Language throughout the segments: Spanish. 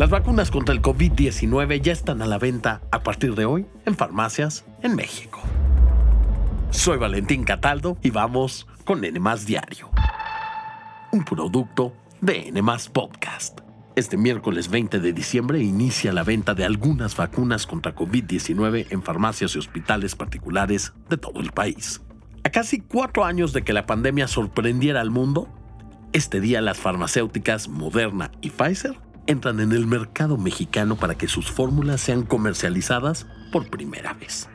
Las vacunas contra el COVID-19 ya están a la venta a partir de hoy en farmacias en México. Soy Valentín Cataldo y vamos con N Diario, un producto de N Podcast. Este miércoles 20 de diciembre inicia la venta de algunas vacunas contra COVID-19 en farmacias y hospitales particulares de todo el país. A casi cuatro años de que la pandemia sorprendiera al mundo, este día las farmacéuticas Moderna y Pfizer entran en el mercado mexicano para que sus fórmulas sean comercializadas por primera vez.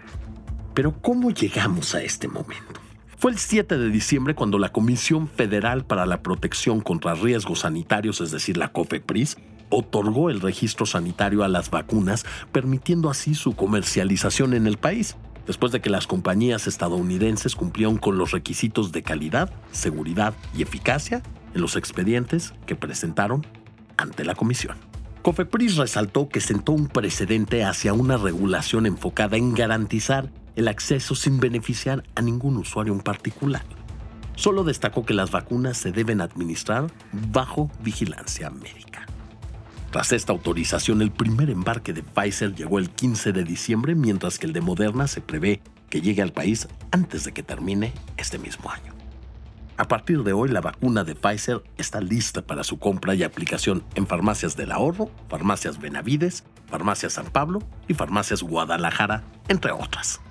Pero ¿cómo llegamos a este momento? Fue el 7 de diciembre cuando la Comisión Federal para la Protección contra Riesgos Sanitarios, es decir, la COFEPRIS, otorgó el registro sanitario a las vacunas, permitiendo así su comercialización en el país, después de que las compañías estadounidenses cumplieron con los requisitos de calidad, seguridad y eficacia en los expedientes que presentaron ante la comisión. COFEPRIS resaltó que sentó un precedente hacia una regulación enfocada en garantizar el acceso sin beneficiar a ningún usuario en particular. Solo destacó que las vacunas se deben administrar bajo vigilancia médica. Tras esta autorización, el primer embarque de Pfizer llegó el 15 de diciembre, mientras que el de Moderna se prevé que llegue al país antes de que termine este mismo año. A partir de hoy, la vacuna de Pfizer está lista para su compra y aplicación en farmacias del ahorro, farmacias Benavides, farmacias San Pablo y farmacias Guadalajara, entre otras.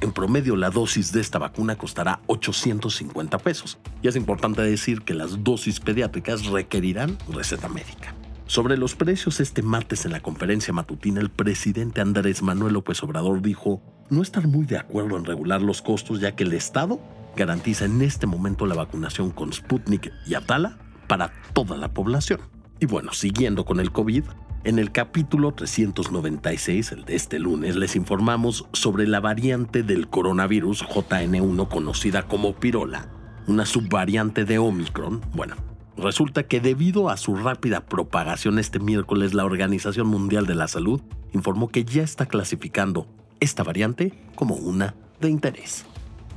En promedio, la dosis de esta vacuna costará 850 pesos. Y es importante decir que las dosis pediátricas requerirán receta médica. Sobre los precios, este martes en la conferencia matutina, el presidente Andrés Manuel López Obrador dijo no estar muy de acuerdo en regular los costos, ya que el Estado garantiza en este momento la vacunación con Sputnik y Atala para toda la población. Y bueno, siguiendo con el COVID, en el capítulo 396, el de este lunes, les informamos sobre la variante del coronavirus JN1 conocida como pirola, una subvariante de Omicron. Bueno, resulta que debido a su rápida propagación este miércoles, la Organización Mundial de la Salud informó que ya está clasificando esta variante como una de interés.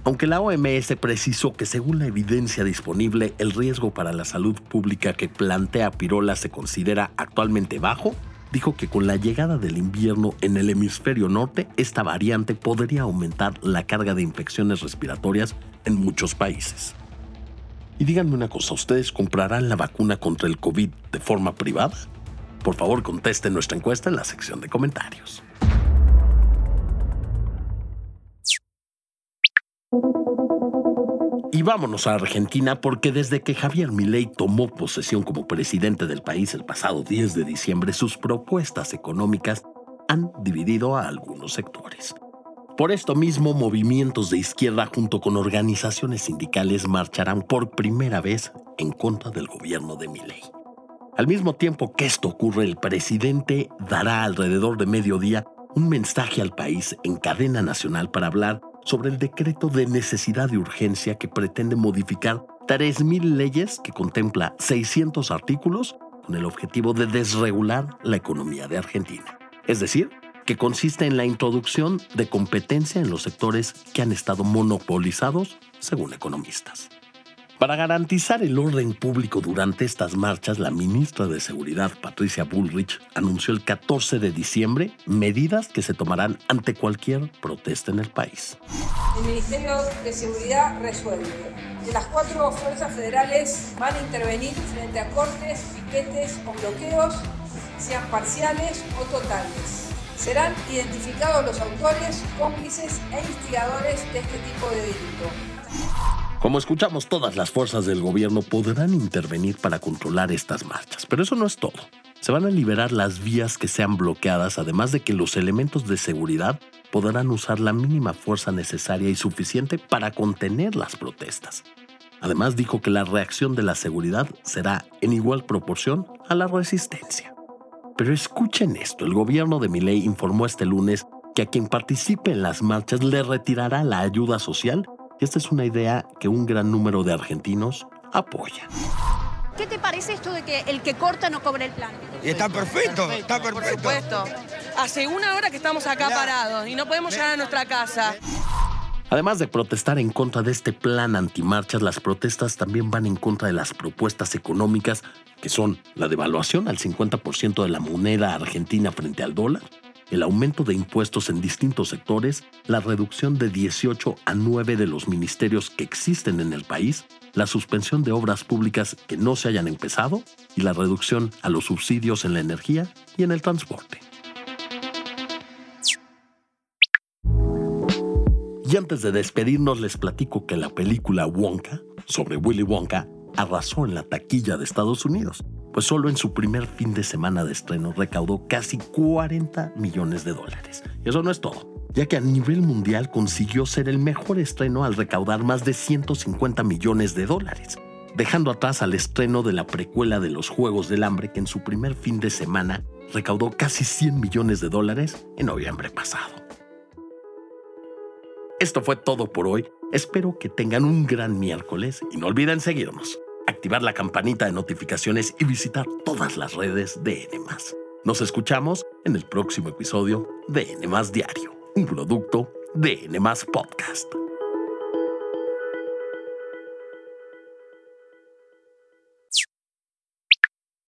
Aunque la OMS precisó que según la evidencia disponible el riesgo para la salud pública que plantea Pirola se considera actualmente bajo, dijo que con la llegada del invierno en el hemisferio norte, esta variante podría aumentar la carga de infecciones respiratorias en muchos países. Y díganme una cosa, ¿ustedes comprarán la vacuna contra el COVID de forma privada? Por favor, contesten nuestra encuesta en la sección de comentarios. Y vámonos a Argentina porque desde que Javier Milei tomó posesión como presidente del país el pasado 10 de diciembre, sus propuestas económicas han dividido a algunos sectores. Por esto mismo, movimientos de izquierda junto con organizaciones sindicales marcharán por primera vez en contra del gobierno de Milei. Al mismo tiempo que esto ocurre, el presidente dará alrededor de mediodía un mensaje al país en cadena nacional para hablar sobre el decreto de necesidad de urgencia que pretende modificar 3.000 leyes que contempla 600 artículos con el objetivo de desregular la economía de Argentina. Es decir, que consiste en la introducción de competencia en los sectores que han estado monopolizados, según economistas. Para garantizar el orden público durante estas marchas, la ministra de Seguridad, Patricia Bullrich, anunció el 14 de diciembre medidas que se tomarán ante cualquier protesta en el país. El Ministerio de Seguridad resuelve que las cuatro fuerzas federales van a intervenir frente a cortes, piquetes o bloqueos, sean parciales o totales. Serán identificados los autores, cómplices e instigadores de este tipo de delito. Como escuchamos, todas las fuerzas del gobierno podrán intervenir para controlar estas marchas, pero eso no es todo. Se van a liberar las vías que sean bloqueadas, además de que los elementos de seguridad podrán usar la mínima fuerza necesaria y suficiente para contener las protestas. Además dijo que la reacción de la seguridad será en igual proporción a la resistencia. Pero escuchen esto, el gobierno de Milei informó este lunes que a quien participe en las marchas le retirará la ayuda social esta es una idea que un gran número de argentinos apoya. ¿Qué te parece esto de que el que corta no cobre el plan? está perfecto, está perfecto. Por supuesto. Hace una hora que estamos acá parados y no podemos llegar a nuestra casa. Además de protestar en contra de este plan antimarchas, las protestas también van en contra de las propuestas económicas que son la devaluación al 50% de la moneda argentina frente al dólar, el aumento de impuestos en distintos sectores, la reducción de 18 a 9 de los ministerios que existen en el país, la suspensión de obras públicas que no se hayan empezado y la reducción a los subsidios en la energía y en el transporte. Y antes de despedirnos les platico que la película Wonka, sobre Willy Wonka, arrasó en la taquilla de Estados Unidos, pues solo en su primer fin de semana de estreno recaudó casi 40 millones de dólares. Y eso no es todo, ya que a nivel mundial consiguió ser el mejor estreno al recaudar más de 150 millones de dólares, dejando atrás al estreno de la precuela de los Juegos del Hambre que en su primer fin de semana recaudó casi 100 millones de dólares en noviembre pasado. Esto fue todo por hoy. Espero que tengan un gran miércoles y no olviden seguirnos, activar la campanita de notificaciones y visitar todas las redes de N. Nos escuchamos en el próximo episodio de N Diario, un producto de N Podcast.